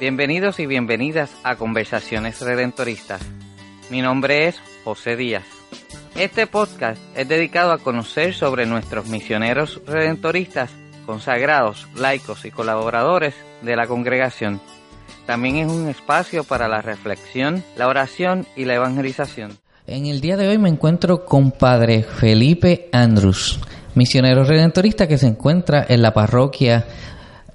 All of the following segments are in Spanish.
Bienvenidos y bienvenidas a Conversaciones Redentoristas. Mi nombre es José Díaz. Este podcast es dedicado a conocer sobre nuestros misioneros redentoristas, consagrados, laicos y colaboradores de la congregación. También es un espacio para la reflexión, la oración y la evangelización. En el día de hoy me encuentro con Padre Felipe Andrews, misionero redentorista que se encuentra en la parroquia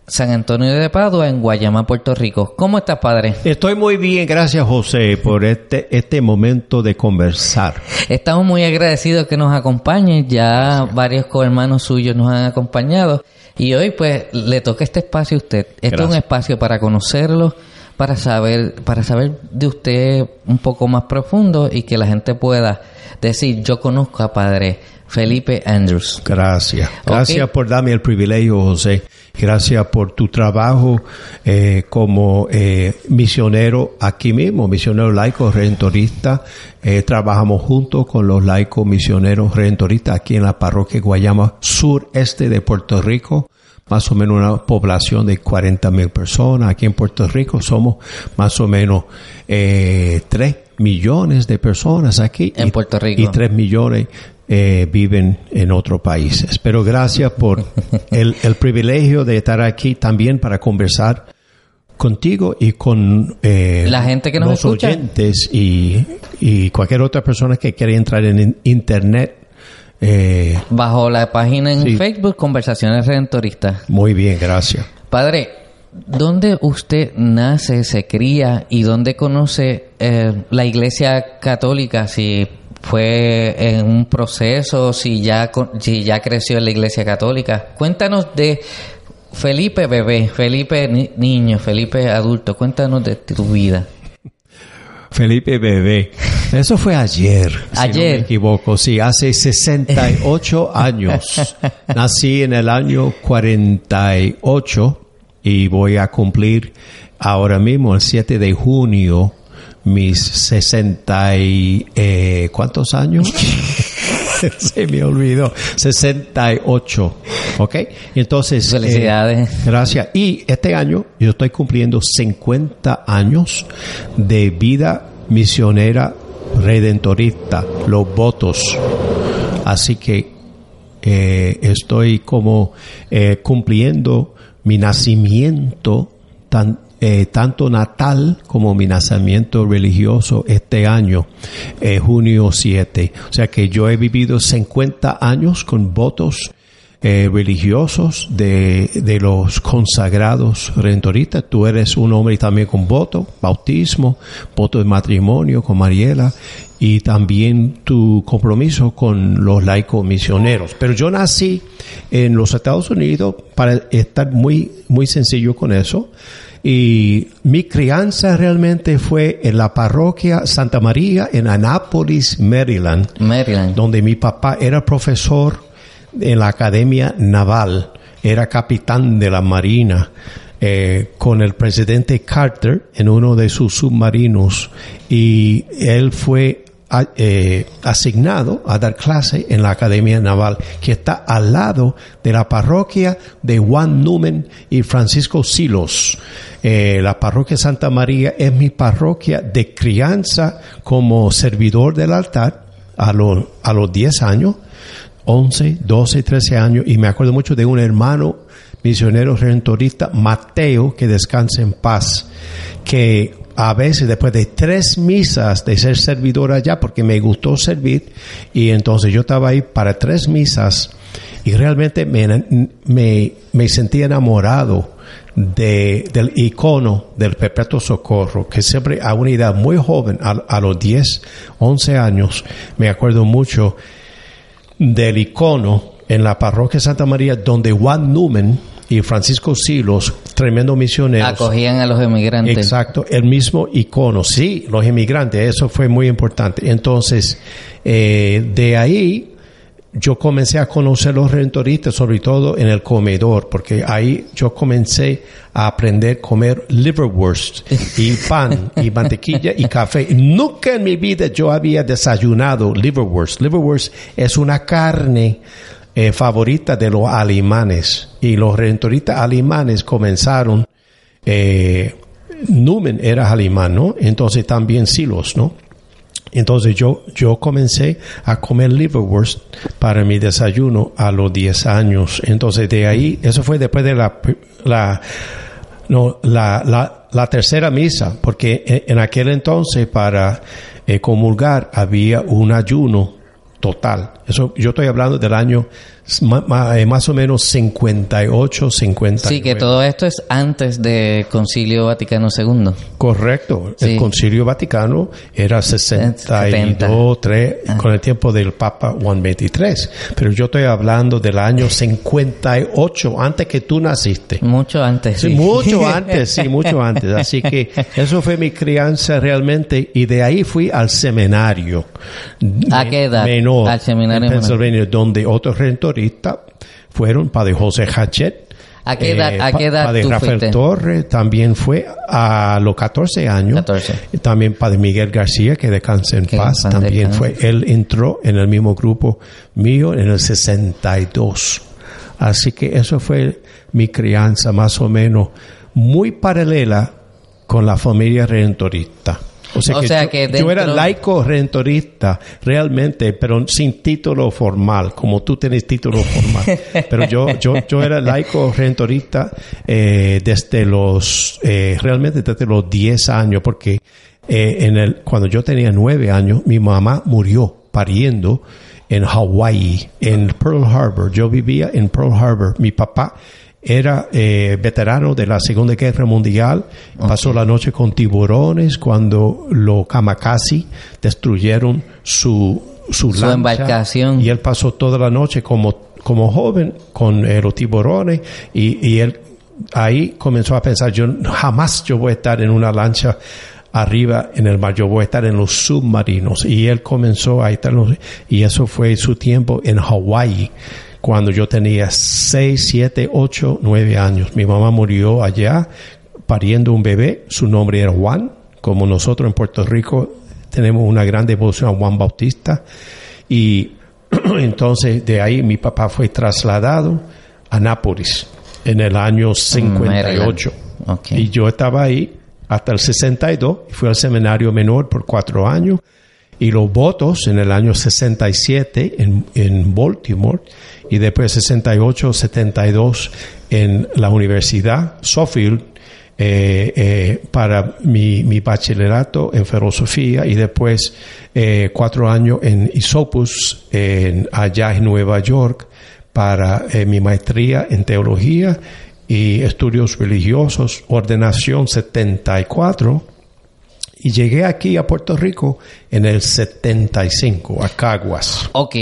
San Antonio de Padua en Guayama, Puerto Rico. ¿Cómo estás, padre? Estoy muy bien, gracias José por este, este momento de conversar. Estamos muy agradecidos que nos acompañen, ya varios hermanos suyos nos han acompañado y hoy pues le toca este espacio a usted. Este es un espacio para conocerlo, para saber, para saber de usted un poco más profundo y que la gente pueda decir, yo conozco a padre Felipe Andrews. Gracias. Gracias por darme el privilegio, José. Gracias por tu trabajo eh, como eh, misionero aquí mismo, misionero laico redentorista. Eh, trabajamos juntos con los laicos misioneros redentoristas aquí en la parroquia Guayama, sureste de Puerto Rico. Más o menos una población de 40 mil personas. Aquí en Puerto Rico somos más o menos eh, 3 millones de personas aquí. En Puerto Rico. Y 3 millones eh, viven en otros países. Pero gracias por el, el, privilegio de estar aquí también para conversar contigo y con eh, la gente que nos los escucha. oyentes y, y cualquier otra persona que quiera entrar en internet. Eh, Bajo la página en sí. Facebook, Conversaciones Redentoristas. Muy bien, gracias. Padre, ¿dónde usted nace, se cría y dónde conoce la Iglesia Católica? Si fue en un proceso, si ya, si ya creció en la Iglesia Católica. Cuéntanos de Felipe bebé, Felipe ni niño, Felipe adulto. Cuéntanos de tu vida. Felipe bebé. Eso fue ayer. Ayer. Si no me equivoco. Sí, hace 68 años. Nací en el año 48 y voy a cumplir ahora mismo, el 7 de junio, mis 60 y... Eh, ¿Cuántos años? Se me olvidó. 68. ¿Ok? Entonces... Felicidades. Eh, gracias. Y este año yo estoy cumpliendo 50 años de vida misionera redentorista, los votos. Así que eh, estoy como eh, cumpliendo mi nacimiento tan, eh, tanto natal como mi nacimiento religioso este año, eh, junio 7. O sea que yo he vivido 50 años con votos eh, religiosos de, de, los consagrados redentoristas. Tú eres un hombre también con voto, bautismo, voto de matrimonio con Mariela y también tu compromiso con los laicos misioneros. Pero yo nací en los Estados Unidos para estar muy, muy sencillo con eso. Y mi crianza realmente fue en la parroquia Santa María en Annapolis, Maryland, Maryland. donde mi papá era profesor en la Academia Naval, era capitán de la Marina. Eh, con el presidente Carter en uno de sus submarinos y él fue eh, asignado a dar clase en la Academia Naval, que está al lado de la parroquia de Juan Numen y Francisco Silos. Eh, la parroquia Santa María es mi parroquia de crianza como servidor del altar a, lo, a los 10 años, 11, 12, 13 años, y me acuerdo mucho de un hermano misionero redentorista, Mateo, que descanse en paz, que a veces después de tres misas de ser servidor allá, porque me gustó servir, y entonces yo estaba ahí para tres misas, y realmente me, me, me sentí enamorado de, del icono del Perpetuo Socorro, que siempre a una edad muy joven, a, a los 10, 11 años, me acuerdo mucho del icono en la parroquia Santa María, donde Juan Numen y Francisco Silos, tremendo misionero. Acogían a los emigrantes. Exacto, el mismo icono, sí, los inmigrantes, eso fue muy importante. Entonces, eh, de ahí yo comencé a conocer los redentoristas, sobre todo en el comedor, porque ahí yo comencé a aprender a comer liverwurst y pan y mantequilla y café. Nunca en mi vida yo había desayunado liverwurst. Liverwurst es una carne eh, favorita de los alemanes y los redentoristas alemanes comenzaron, eh, Numen era alemán, ¿no? Entonces también Silos, ¿no? Entonces yo, yo comencé a comer liverwurst para mi desayuno a los 10 años. Entonces de ahí, eso fue después de la, la, no, la, la, la tercera misa, porque en, aquel entonces para eh, comulgar había un ayuno total. Eso yo estoy hablando del año más o menos 58, 50. Sí, que todo esto es antes del Concilio Vaticano II. Correcto. El Concilio Vaticano era 62, 3, ah. con el tiempo del Papa Juan 23. Pero yo estoy hablando del año 58, antes que tú naciste. Mucho antes. Sí, mucho antes, sí, mucho antes. Así que eso fue mi crianza realmente y de ahí fui al seminario. ¿A qué edad? Menor. Al seminario en Pennsylvania, donde otros fueron Padre José Hachet. ¿A qué edad, ¿a qué edad Padre Rafael Torres también fue a los 14 años. 14. También Padre Miguel García, que de cáncer en paz, también fue. Él entró en el mismo grupo mío en el 62. Así que eso fue mi crianza más o menos muy paralela con la familia redentorista. O sea, que, yo, era laico redentorista realmente, pero sin título formal, como tú tienes título formal. pero yo, yo, yo era laico redentorista eh, desde los, eh, realmente desde los 10 años, porque eh, en el, cuando yo tenía 9 años, mi mamá murió pariendo en Hawaii, en Pearl Harbor. Yo vivía en Pearl Harbor. Mi papá era eh, veterano de la Segunda Guerra Mundial, pasó la noche con tiburones cuando los kamikaze destruyeron su, su, embarcación. Y él pasó toda la noche como, como joven con eh, los tiburones y, y él ahí comenzó a pensar, yo jamás yo voy a estar en una lancha arriba en el mar, yo voy a estar en los submarinos. Y él comenzó a estar, y eso fue su tiempo en Hawái cuando yo tenía 6, 7, 8, 9 años. Mi mamá murió allá pariendo un bebé, su nombre era Juan, como nosotros en Puerto Rico tenemos una gran devoción a Juan Bautista. Y entonces de ahí mi papá fue trasladado a Nápoles en el año 58. Y yo estaba ahí hasta el 62, fui al seminario menor por cuatro años y los votos en el año 67 en, en Baltimore y después 68, 72 en la Universidad Sofield eh, eh, para mi, mi, bachillerato en filosofía y después eh, cuatro años en Isopus en, allá en Nueva York para eh, mi maestría en teología y estudios religiosos, ordenación 74 y llegué aquí a Puerto Rico en el 75, a Caguas. Ok,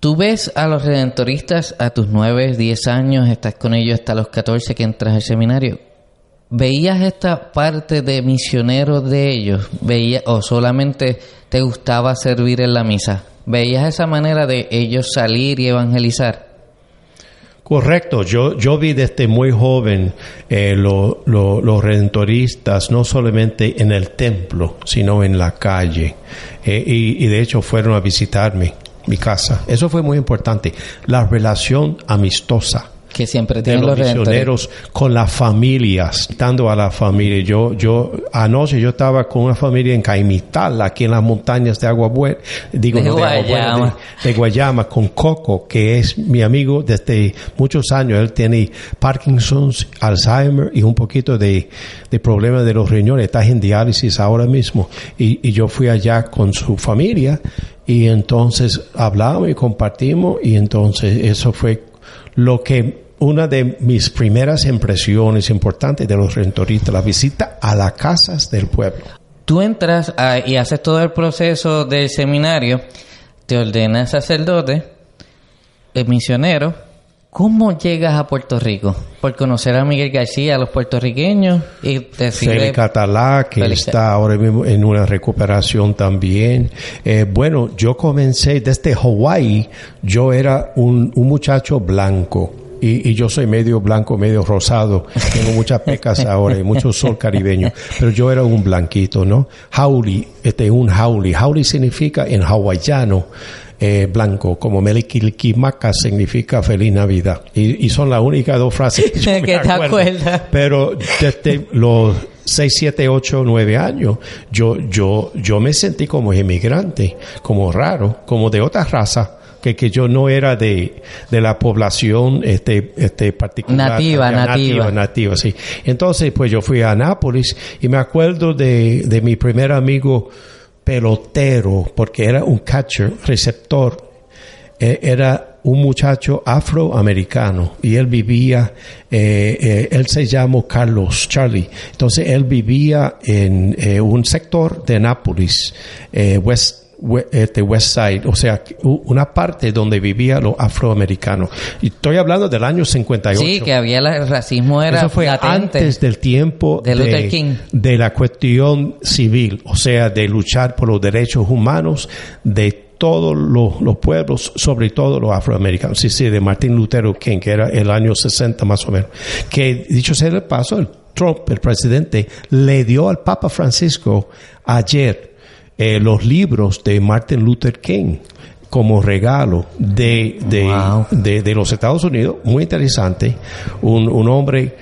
tú ves a los redentoristas a tus 9, 10 años, estás con ellos hasta los 14 que entras al seminario. ¿Veías esta parte de misionero de ellos? ¿Veías, ¿O solamente te gustaba servir en la misa? ¿Veías esa manera de ellos salir y evangelizar? Correcto, yo, yo vi desde muy joven eh, los redentoristas, no solamente en el templo, sino en la calle. Eh, y, y, de hecho fueron a visitarme, mi casa. Eso fue muy importante. La relación amistosa que siempre tienen los, misioneros con las familias, dando a la familia. Yo, yo, anoche yo estaba con una familia en Caimital, aquí en las montañas de Agua Buena, digo, de, Guayama. de, Guayama, con Coco, que es mi amigo desde muchos años. Él tiene Parkinson's, Alzheimer y un poquito de, de problemas de los riñones. Está en diálisis ahora mismo. Y, y yo fui allá con su familia y entonces hablamos y compartimos y entonces eso fue lo que una de mis primeras impresiones importantes de los rentoristas, la visita a las casas del pueblo. Tú entras y haces todo el proceso del seminario, te ordenas sacerdote, el misionero, ¿Cómo llegas a Puerto Rico? Por conocer a Miguel García, a los puertorriqueños y. Félix Catalá, que está ahora mismo en una recuperación también. Eh, bueno, yo comencé desde Hawái, yo era un, un muchacho blanco. Y, y, yo soy medio blanco, medio rosado. Tengo muchas pecas ahora y mucho sol caribeño. Pero yo era un blanquito, ¿no? Hauli, este, un hauli. Hauli significa en hawaiano eh, blanco, como Melikilkimaka significa feliz Navidad. Y, y, son las únicas dos frases que, yo me acuerdo. Pero desde los 6, 7, 8, 9 años, yo, yo, yo me sentí como inmigrante, como raro, como de otra raza. Que, que yo no era de, de la población este, este particular. Nativa, nativa. Nativa, nativa, sí. Entonces, pues yo fui a Nápoles y me acuerdo de, de mi primer amigo pelotero, porque era un catcher, receptor, e, era un muchacho afroamericano y él vivía, eh, eh, él se llamó Carlos Charlie, entonces él vivía en eh, un sector de Nápoles, West este West Side, o sea, una parte donde vivían los afroamericanos. Y estoy hablando del año 58. Sí, que había el racismo era Eso fue antes del tiempo de, Luther King. de la cuestión civil, o sea, de luchar por los derechos humanos de todos los, pueblos, sobre todo los afroamericanos. Sí, sí, de Martin Luther King, que era el año 60 más o menos. Que, dicho sea el paso, el Trump, el presidente, le dio al Papa Francisco ayer eh, los libros de Martin Luther King como regalo de, de, de, los Estados Unidos, muy interesante, un, un hombre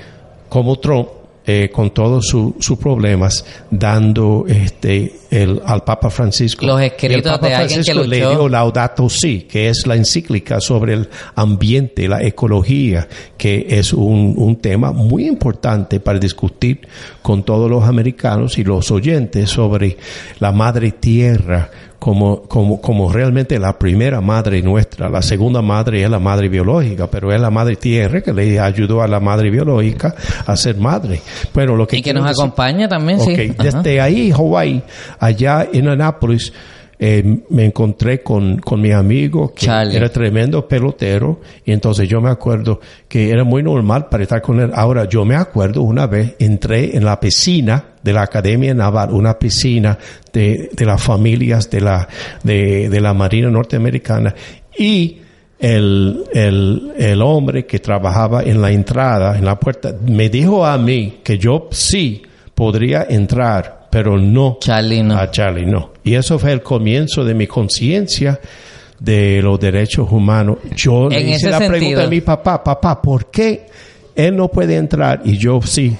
como Trump, eh, con todos sus problemas, dando este el, al Papa Francisco. Los escritos el Papa Francisco le dio Laudato Si, que es la encíclica sobre el ambiente, la ecología, que es un, un tema muy importante para discutir con todos los americanos y los oyentes sobre la madre tierra, como, como, como realmente la primera madre nuestra. La segunda madre es la madre biológica, pero es la madre tierra que le ayudó a la madre biológica a ser madre. Bueno, lo que y que nos acompaña también, sí. Desde ahí, Hawái, allá en Anápolis, eh, me encontré con, con mi amigo que era tremendo pelotero y entonces yo me acuerdo que era muy normal para estar con él. Ahora yo me acuerdo una vez entré en la piscina de la Academia Naval, una piscina de, de las familias de la, de, de la Marina Norteamericana y el, el, el hombre que trabajaba en la entrada, en la puerta, me dijo a mí que yo sí podría entrar pero no Charlie no. a Charlie, no. Y eso fue el comienzo de mi conciencia de los derechos humanos. Yo le hice la pregunta a mi papá, papá, ¿por qué él no puede entrar? Y yo sí,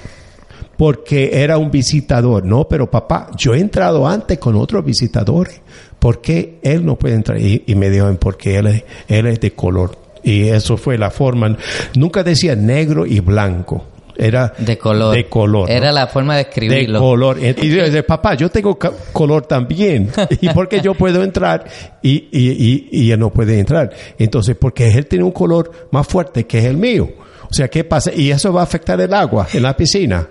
porque era un visitador. No, pero papá, yo he entrado antes con otros visitadores. ¿Por qué él no puede entrar? Y, me dijo, porque él es, él es de color. Y eso fue la forma. Nunca decía negro y blanco era de color. De color Era la forma de escribirlo. De color. Y dice, papá, yo tengo color también. ¿Y por qué yo puedo entrar y, y, y, él no puede entrar? Entonces, porque él tiene un color más fuerte que es el mío. O sea, ¿qué pasa? Y eso va a afectar el agua en la piscina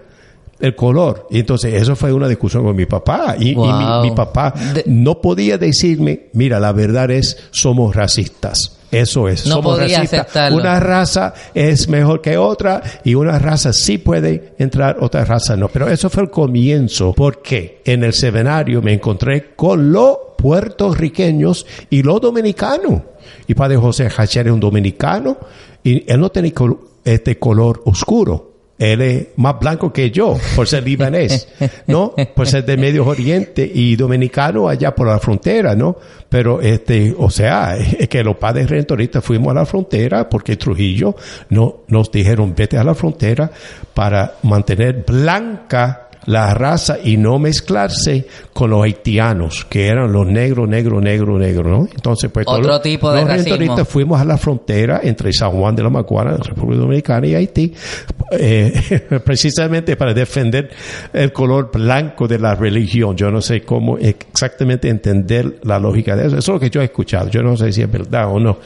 el color. Y entonces eso fue una discusión con mi papá. Y, mi, papá no podía decirme, mira, la verdad es, somos racistas. Eso es. No Somos Una raza es mejor que otra y una raza sí puede entrar, otra raza no. Pero eso fue el comienzo porque en el seminario me encontré con los puertorriqueños y los dominicanos. Y Padre José Hacher es un dominicano y él no tenía este color oscuro él es más blanco que yo por ser libanés, ¿no? Por ser de Medio Oriente y dominicano allá por la frontera, ¿no? Pero este, o sea, es que los padres rentoristas fuimos a la frontera porque Trujillo no, nos dijeron vete a la frontera para mantener blanca la raza y no mezclarse con los haitianos, que eran los negros, negros, negros, negros, ¿no? Entonces, pues Otro tipo de los fuimos a la frontera entre San Juan de la Maguana, República Dominicana y Haití, eh, precisamente para defender el color blanco de la religión. Yo no sé cómo exactamente entender la lógica de eso. Eso es lo que yo he escuchado. Yo no sé si es verdad o no.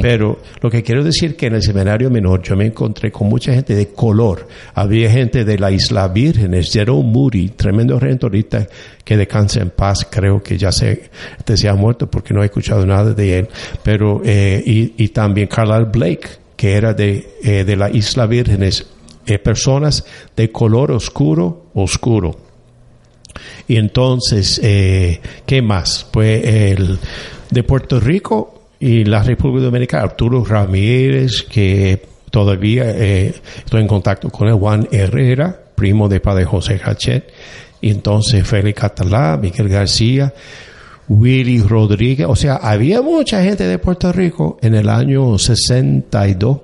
Pero lo que quiero decir que en el seminario menor yo me encontré con mucha gente de color. Había gente de la Isla Vírgenes, Jerome Moody, tremendo redentorista que descansa en paz, creo que ya se, se ha muerto porque no he escuchado nada de él, pero, eh, y, y también Carlisle Blake, que era de, eh, de la Isla Vírgenes, eh, personas de color oscuro, oscuro. Y entonces, ¿qué más? Pues el de Puerto Rico y la República Dominicana, Arturo Ramírez, que todavía estoy en contacto con el Juan Herrera, primo de padre José Hachet, y entonces Félix Catalá, Miguel García, Willy Rodríguez, o sea, había mucha gente de Puerto Rico en el año 62.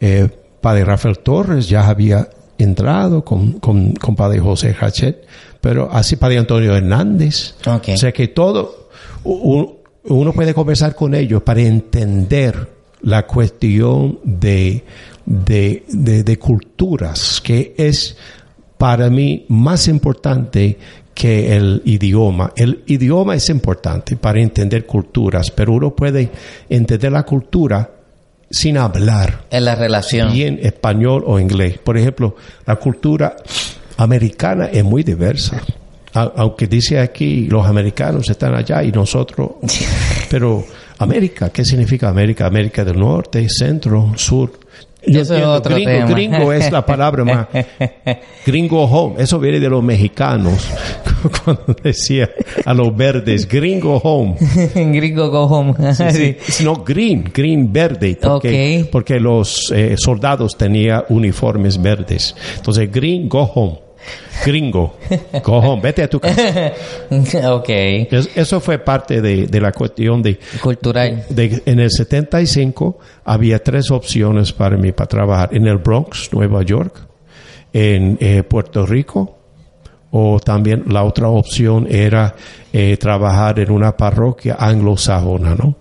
Eh, padre Rafael Torres ya había entrado con, con, con padre José Hachet, pero así padre Antonio Hernández. O sea que todo, uno puede conversar con ellos para entender la cuestión de, de, de, de culturas, que es para mí más importante que el idioma. El idioma es importante para entender culturas, pero uno puede entender la cultura sin hablar En la relación. bien español o inglés. Por ejemplo, la cultura americana es muy diversa. A- Aunque dice aquí los americanos están allá y nosotros, pero América, ¿qué significa América? América del Norte, Centro, Sur. Yo Eso es entiendo, otro gringo, tema. gringo es la palabra más. Gringo home, eso viene de los mexicanos. Cuando decía a los verdes, gringo home. Gringo go home. Sí. No, green, green verde, porque, Ok. porque los eh, soldados tenían uniformes verdes. Entonces, green, go home. Gringo, go home, vete a tu casa. ok. Es- Eso fue parte de, de la cuestión de, Cultural. de- En el 75 había tres opciones para mí para trabajar. En el Bronx, Nueva York, en eh, Puerto Rico, o también la otra opción era eh, trabajar en una parroquia anglosajona, ¿no?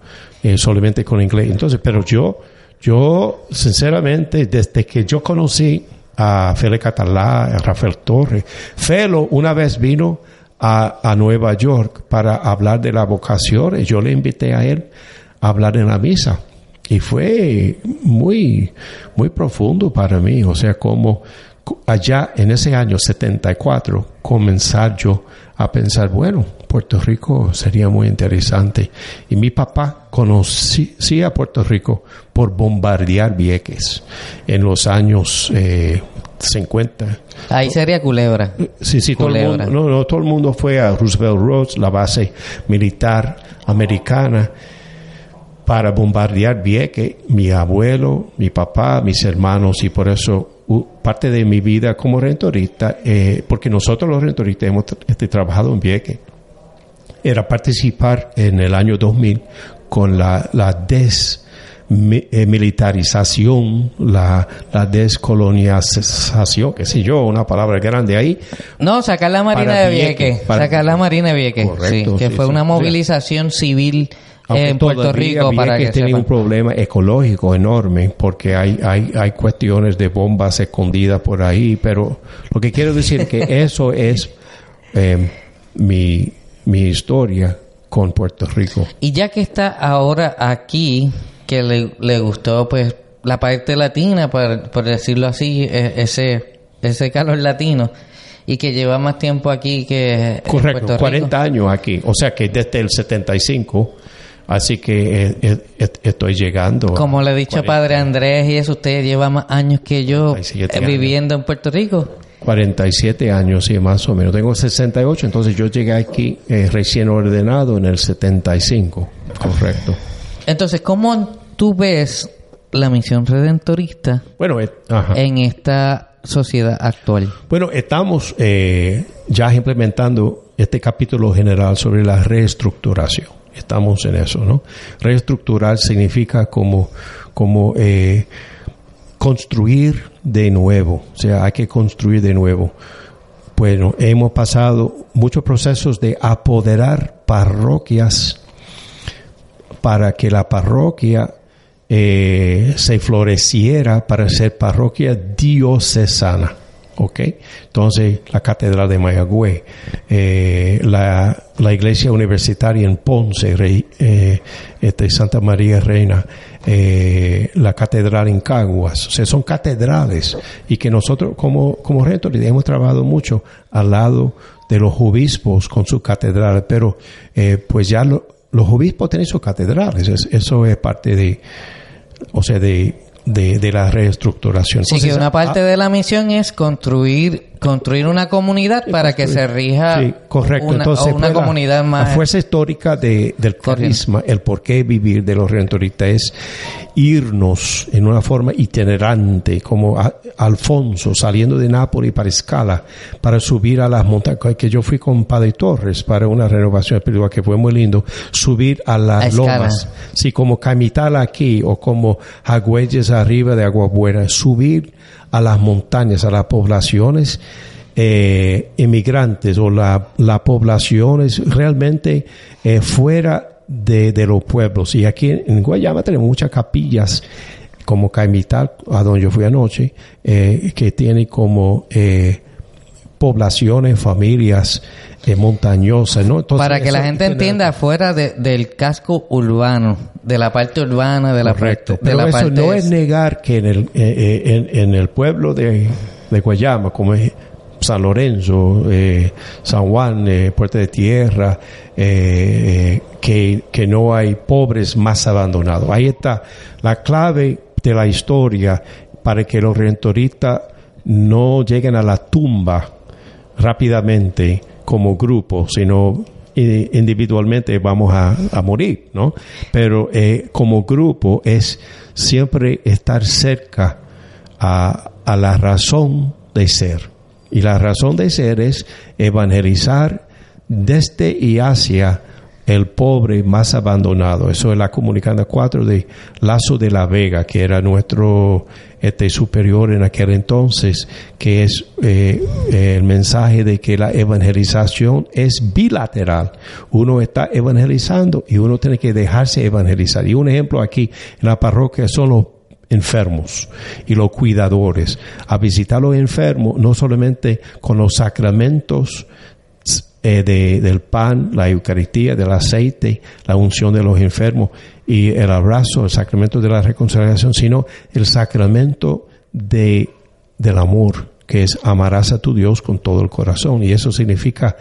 Eh, solamente con inglés. Entonces, pero yo, yo, sinceramente, desde que yo conocí a Félix Catalá, a Rafael Torres, Felo una vez vino a, a Nueva York para hablar de la vocación y yo le invité a él a hablar en la misa. Y fue muy, muy profundo para mí. O sea, como co- allá en ese año 74 comenzar yo a pensar, bueno, Puerto Rico sería muy interesante. Y mi papá conocía a Puerto Rico por bombardear Vieques en los años eh, 50. Ahí sería culebra. Sí, sí, todo el, mundo, no, no, todo el mundo fue a Roosevelt Roads, la base militar americana, para bombardear Vieques, mi abuelo, mi papá, mis hermanos, y por eso parte de mi vida como rentorista, eh, porque nosotros los rentoristas hemos este, trabajado en Vieques, era participar en el año 2000 con la, la desmilitarización, la, la descolonización, qué sé yo, una palabra grande ahí, No, sacar la Marina de Vieques, para- Sacar la Marina de Vieques. Sí, que sí, fue sí. una movilización civil Aunque en Puerto Rico para que Vieques tiene un problema ecológico enorme porque hay, hay, hay cuestiones de bombas escondidas por ahí, pero lo que quiero decir es que eso es eh, mi, mi historia con Puerto Rico. Y ya que está ahora aquí, que le, le gustó pues la parte latina, por, por decirlo así, e- ese, ese calor latino, y que lleva más tiempo aquí que en Correcto, Puerto Rico. 40 años aquí, o sea que desde el 75, así que eh, eh, eh, estoy llegando. Como le he dicho 40. Padre Andrés y eso, usted lleva más años que yo 47 viviendo en Puerto Rico. 47 años, sí, más o menos. Tengo 68, entonces yo llegué aquí eh, recién ordenado en el 75, correcto. Entonces, ¿cómo tú ves la misión redentorista Bueno, en esta sociedad actual? Bueno, estamos eh, ya implementando este capítulo general sobre la reestructuración. Estamos en eso, ¿no? Reestructurar significa como, como eh, construir de nuevo, o sea, hay que construir de nuevo. Bueno, hemos pasado muchos procesos de apoderar parroquias para que la parroquia eh, se floreciera para ser parroquia diocesana. ¿Ok? Entonces, la Catedral de Mayagüez, eh, la, la Iglesia Universitaria en Ponce, Rey- eh, este, Santa María Reina, eh, la Catedral en Caguas. O sea, son catedrales y que nosotros como, como rectores hemos trabajado mucho al lado de los obispos con sus catedrales, pero eh, pues ya lo- los obispos tienen sus catedrales, es- eso es parte de, o sea, de de, de la reestructuración. Sí, que una parte ah, de la misión es construir construir una comunidad para que se rija sí, correcto. una, Entonces, una comunidad la, más... La fuerza histórica de, del carisma, el por qué vivir de los redentoristas es irnos en una forma itinerante, como a, Alfonso saliendo de Nápoles para Escala, para subir a las montañas, que yo fui con Padre Torres para una renovación espiritual que fue muy lindo, subir a las A lomas, sí, como Camital aquí o como Agüeyes arriba de Agua Buena, subir a las montañas, a las poblaciones eh, inmigrantes o la, la poblaciones realmente eh, fuera de, de, los pueblos. Y aquí en Guayama tenemos muchas capillas como Caimital, a donde yo fui anoche, eh, que tiene como eh, poblaciones, familias eh, montañosas. ¿no? Entonces, Para que la gente entienda, fuera de, del casco urbano, de la parte urbana, de la Correcto. parte... Pero de la eso parte no es negar que en el, eh, en, en, el pueblo de, de Guayama, como es San Lorenzo, eh, San Juan, eh, Puerta de Tierra, eh, que, que no hay pobres más abandonados. Ahí está la clave de la historia para que los redentoristas no lleguen a la tumba rápidamente como grupo, sino individualmente vamos a, a morir, ¿no? Pero eh, como grupo es siempre estar cerca a, a la razón de ser. Y la razón de ser es evangelizar desde y hacia el pobre más abandonado. Eso es la comunicanda 4 de Lazo de la Vega, que era nuestro este, superior en aquel entonces, que es eh, el mensaje de que la evangelización es bilateral. Uno está evangelizando y uno tiene que dejarse evangelizar. Y un ejemplo aquí en la parroquia son los enfermos y los cuidadores a visitar a los enfermos no solamente con los sacramentos eh, de, del pan, la Eucaristía, del aceite, la unción de los enfermos y el abrazo, el sacramento de la reconciliación, sino el sacramento de, del amor, que es amarás a tu Dios con todo el corazón. Y eso significa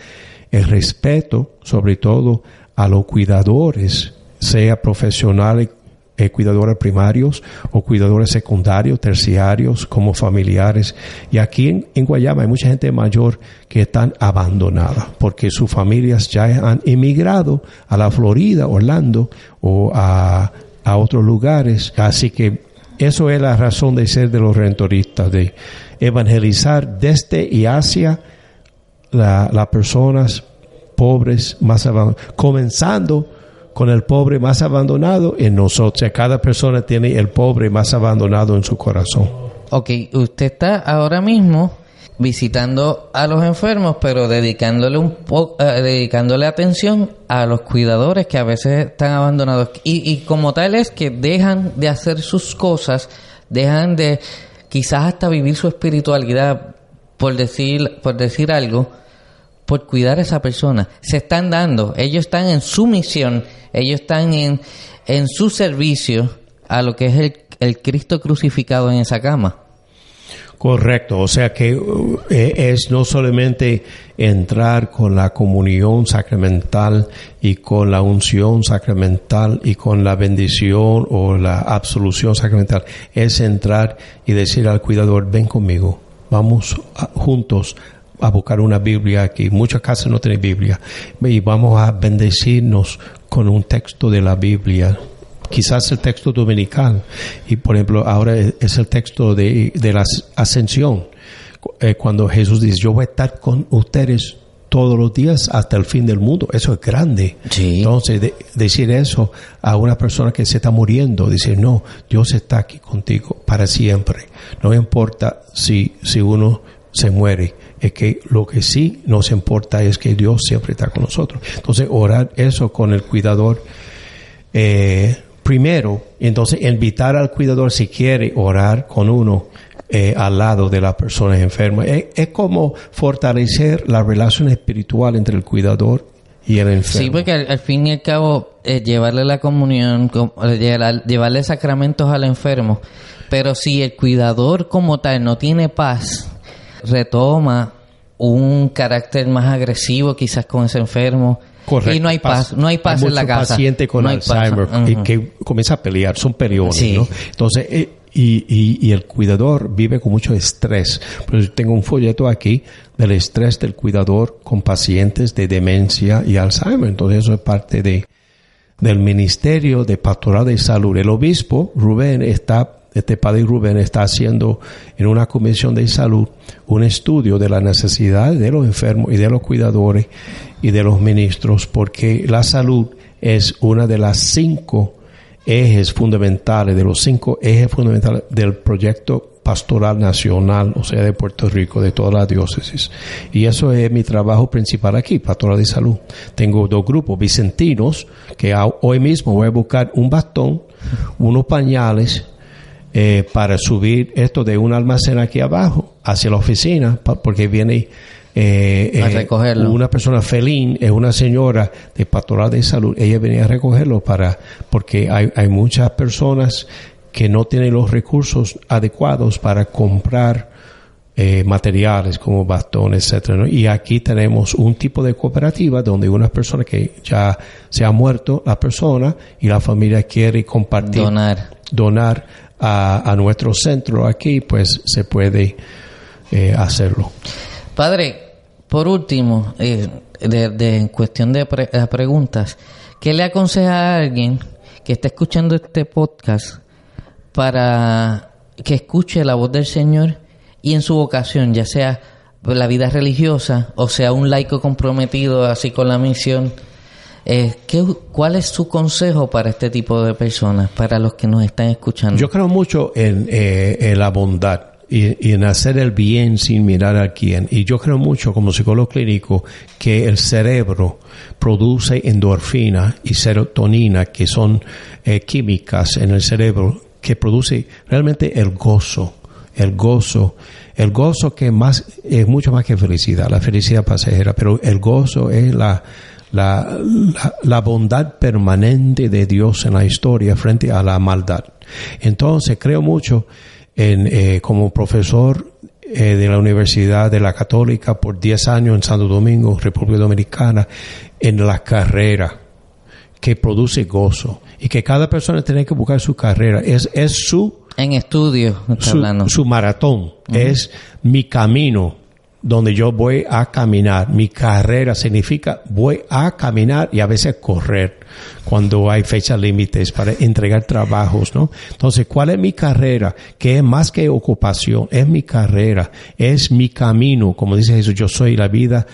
el respeto, sobre todo, a los cuidadores, sea profesional eh, cuidadores primarios o cuidadores secundarios, terciarios, como familiares. Y aquí en, Guayama hay mucha gente mayor que están abandonada porque sus familias ya han emigrado a la Florida, Orlando o a, otros lugares. Así que eso es la razón de ser de los rentoristas, de evangelizar desde y hacia las la personas pobres más abandonadas, comenzando con el pobre más abandonado en nosotros. Cada persona tiene el pobre más abandonado en su corazón. Ok, usted está ahora mismo visitando a los enfermos, pero dedicándole un poco, eh, dedicándole atención a los cuidadores que a veces están abandonados. Y, y como tal es que dejan de hacer sus cosas, dejan de quizás hasta vivir su espiritualidad, por decir, por decir algo, por cuidar a esa persona. Se están dando, ellos están en su misión, ellos están en, en su servicio a lo que es el, Cristo crucificado en esa cama. Correcto, o sea que uh, es no solamente entrar con la comunión sacramental y con la unción sacramental y con la bendición o la absolución sacramental, es entrar y decir al cuidador, ven conmigo, vamos a, juntos a buscar una Biblia aquí. Muchas casas no tienen Biblia. Y vamos a bendecirnos con un texto de la Biblia. Quizás el texto dominical. Y por ejemplo, ahora es el texto de, de la ascensión. Eh, cuando Jesús dice, yo voy a estar con ustedes todos los días hasta el fin del mundo. Eso es grande. Sí. Entonces, de, decir eso a una persona que se está muriendo, decir, no, Dios está aquí contigo para siempre. No importa si, si uno se muere es que lo que sí nos importa es que Dios siempre está con nosotros. Entonces, orar eso con el cuidador eh, primero, entonces invitar al cuidador si quiere orar con uno eh, al lado de la persona enferma. Es, es, como fortalecer la relación espiritual entre el cuidador y el enfermo. Sí, porque al, al fin y al cabo, eh, llevarle la comunión, llevarle sacramentos al enfermo, pero si el cuidador como tal no tiene paz, retoma un carácter más agresivo quizás con ese enfermo Correcto. y no hay paz, no hay paz hay en la casa paciente con no Alzheimer uh -huh. que comienza a pelear son peleones sí. ¿no? entonces eh, y, y, el cuidador vive con mucho estrés. Pues tengo un folleto aquí del estrés del cuidador con pacientes de demencia y Alzheimer. Entonces eso es parte de, del Ministerio de Pastoral de Salud. El obispo Rubén está este padre Rubén está haciendo en una comisión de salud un estudio de la necesidad de los enfermos y de los cuidadores y de los ministros, porque la salud es una de las cinco ejes fundamentales, de los cinco ejes fundamentales del proyecto pastoral nacional, o sea, de Puerto Rico, de toda la diócesis. Y eso es mi trabajo principal aquí, pastoral de salud. Tengo dos grupos, vicentinos, que hoy mismo voy a buscar un bastón, unos pañales, eh, para subir esto de un almacén aquí abajo hacia la oficina, porque viene eh, eh una persona felín, es una señora de pastoral de salud, ella venía a recogerlo para, porque hay, hay muchas personas que no tienen los recursos adecuados para comprar eh, materiales como bastones, etcétera. Y aquí tenemos un tipo de cooperativa donde una persona que ya se ha muerto, la persona y la familia quiere compartir, donar, donar a, nuestro centro aquí, pues se puede eh, hacerlo. Padre, por último, eh, de, en cuestión de eh, preguntas, ¿qué le aconseja a alguien que está escuchando este podcast para que escuche la voz del Señor y en su vocación, ya sea la vida religiosa o sea un laico comprometido así con la misión? Eh, ¿qué, ¿Cuál es su consejo para este tipo de personas, para los que nos están escuchando? Yo creo mucho en, eh, la bondad. Y, en hacer el bien sin mirar a quién. Y yo creo mucho como psicólogo clínico que el cerebro produce endorfina y serotonina, que son eh, químicas en el cerebro, que produce realmente el gozo, el gozo, el gozo que más es mucho más que felicidad, la felicidad pasajera, pero el gozo es la la, la, bondad permanente de Dios en la historia frente a la maldad. Entonces creo mucho en, eh, como profesor eh, de la Universidad de la Católica por 10 años en Santo Domingo, República Dominicana, en la carrera que produce gozo y que cada persona tiene que buscar su carrera. Es, es su... En estudio, su, su maratón, es mi camino donde yo voy a caminar. Mi carrera significa voy a caminar y a veces correr cuando hay fechas límites para entregar trabajos, ¿no? Entonces, ¿cuál es mi carrera? Que es más que ocupación, es mi carrera, es mi camino, como dice Jesús, yo soy la vida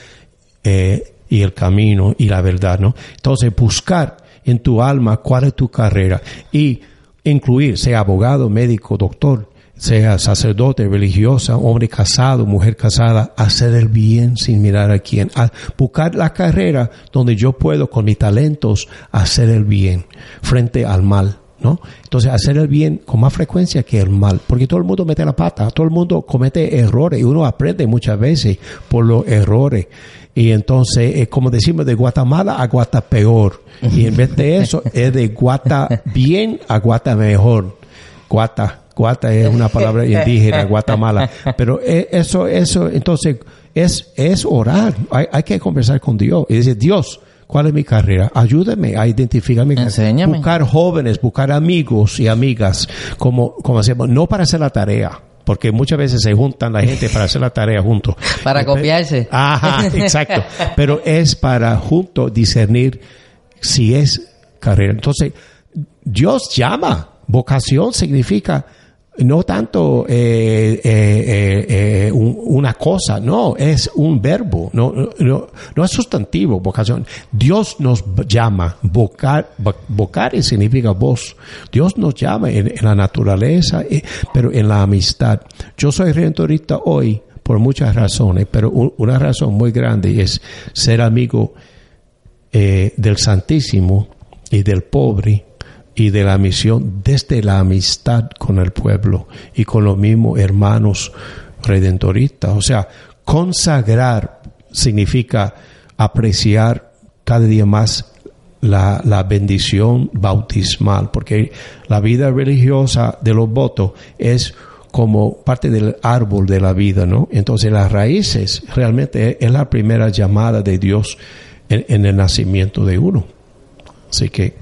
eh, y el camino y la verdad, ¿no? Entonces, buscar en tu alma cuál es tu carrera y incluir, sea abogado, médico, doctor, sea sacerdote, religiosa, hombre casado, mujer casada, hacer el bien sin mirar a quién, buscar la carrera donde yo puedo con mis talentos hacer el bien frente al mal. ¿No? Entonces, hacer el bien con más frecuencia que el mal, porque todo el mundo mete la pata, todo el mundo comete errores y uno aprende muchas veces por los errores. Y entonces, es como decimos, de Guatemala a Guata peor. Y en vez de eso, es de Guata bien a Guata mejor. Guata Guata es una palabra indígena, Guatemala. Pero e, eso, eso, entonces, es, es orar. Hay, hay que conversar con Dios y decir, Dios, ¿cuál es mi carrera? Ayúdame a identificarme. Enséñame. Buscar jóvenes, buscar amigos y amigas, como, como hacemos, no para hacer la tarea. Porque muchas veces se juntan la gente para hacer la tarea juntos. Para copiarse. Ajá, exacto. Pero es para juntos discernir si es carrera. Entonces, Dios llama. Vocación significa no tanto eh, eh, eh, una cosa, no, es un verbo, no, no, no es sustantivo, vocación. Dios nos llama, vocar, vocar significa voz. Dios nos llama en, la naturaleza, pero en la amistad. Yo soy redentorista hoy por muchas razones, pero una razón muy grande es ser amigo del Santísimo y del pobre y de la misión desde la amistad con el pueblo y con los mismos hermanos redentoristas. O sea, consagrar significa apreciar cada día más la, la, bendición bautismal, porque la vida religiosa de los votos es como parte del árbol de la vida, ¿no? Entonces las raíces realmente es la primera llamada de Dios en, en el nacimiento de uno. Así que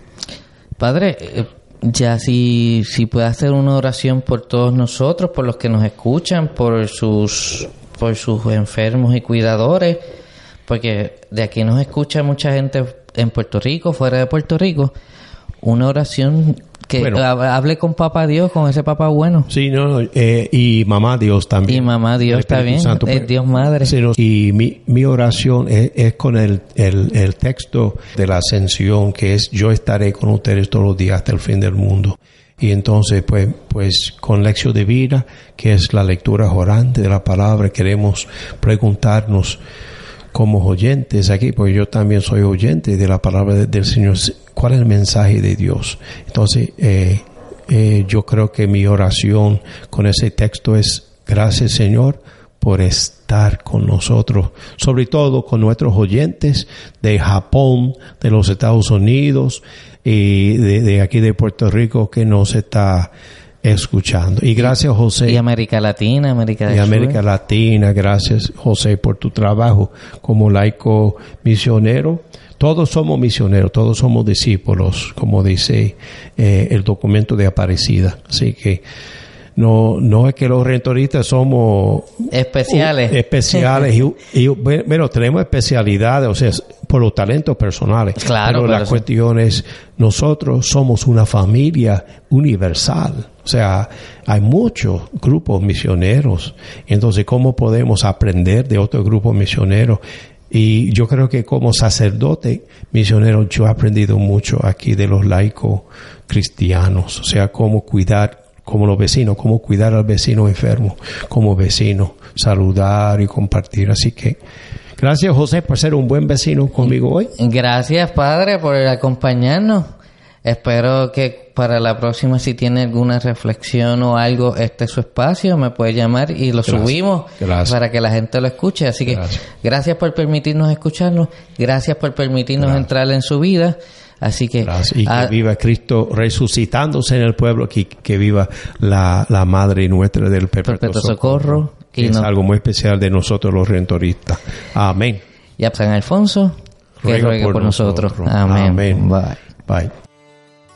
Padre, eh, ya si, si puede hacer una oración por todos nosotros, por los que nos escuchan, por sus, por sus enfermos y cuidadores, porque de aquí nos escucha mucha gente en Puerto Rico, fuera de Puerto Rico, una oración que hable con papá Dios, con ese papá bueno. Sí, no, eh, y mamá Dios también. Y mamá Dios también, es pues. Dios Madre. y mi, mi oración es, con el, el, el, texto de la ascensión, que es yo estaré con ustedes todos los días hasta el fin del mundo. Y entonces, pues, pues con lección de vida, que es la lectura orante de la palabra, queremos preguntarnos como oyentes aquí, porque yo también soy oyente de la palabra del Señor, cuál es el mensaje de Dios. Entonces, eh, eh, yo creo que mi oración con ese texto es, gracias Señor por estar con nosotros, sobre todo con nuestros oyentes de Japón, de los Estados Unidos y de, de aquí de Puerto Rico que nos está escuchando. Y gracias José. Y América Latina, América Y América Latina, gracias José por tu trabajo como laico misionero. Todos somos misioneros, todos somos discípulos, como dice eh, el documento de Aparecida. Así que no, no es que los rentoristas somos especiales. especiales y, bueno, tenemos especialidades, o sea, por los talentos personales. Claro, pero la cuestión es, nosotros somos una familia universal. O sea, hay muchos grupos misioneros. Entonces, ¿cómo podemos aprender de otros grupos misioneros? Y yo creo que como sacerdote misionero yo he aprendido mucho aquí de los laicos cristianos, o sea, cómo cuidar como los vecinos, cómo cuidar al vecino enfermo como vecino, saludar y compartir. Así que gracias José por ser un buen vecino conmigo hoy. Gracias Padre por acompañarnos. Espero que para la próxima si tiene alguna reflexión o algo, este es su espacio, me puede llamar y lo subimos para que la gente lo escuche. Así que gracias, por permitirnos escucharlo, gracias por permitirnos entrar en su vida. Así que... Y que viva Cristo resucitándose en el pueblo, que, que viva la, la Madre nuestra del perpetuo, socorro. Que es algo muy especial de nosotros los rentoristas. Amén. Y a San Alfonso, que ruegue, por, nosotros. Amén. Bye. Bye.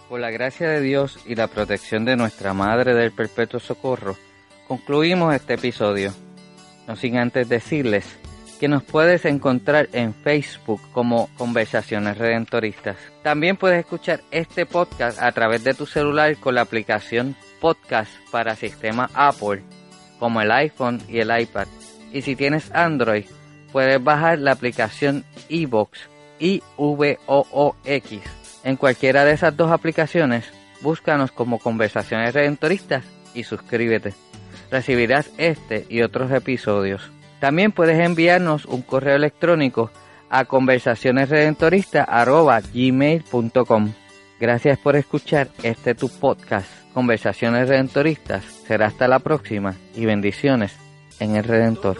Por la gracia de Dios y la protección de nuestra Madre del Perpetuo Socorro, concluimos este episodio. No sin antes decirles que nos puedes encontrar en Facebook como Conversaciones Redentoristas. También puedes escuchar este podcast a través de tu celular con la aplicación Podcast para sistema Apple, como el iPhone y el iPad. Y si tienes Android, puedes bajar la aplicación iVoox, I-V-O-O-X. En cualquiera de esas dos aplicaciones, búscanos como Conversaciones Redentoristas y suscríbete. Recibirás este y otros episodios. También puedes enviarnos un correo electrónico a conversacionesredentoristas.gmail.com Gracias por escuchar este tu podcast, Conversaciones Redentoristas. Será hasta la próxima y bendiciones en el Redentor.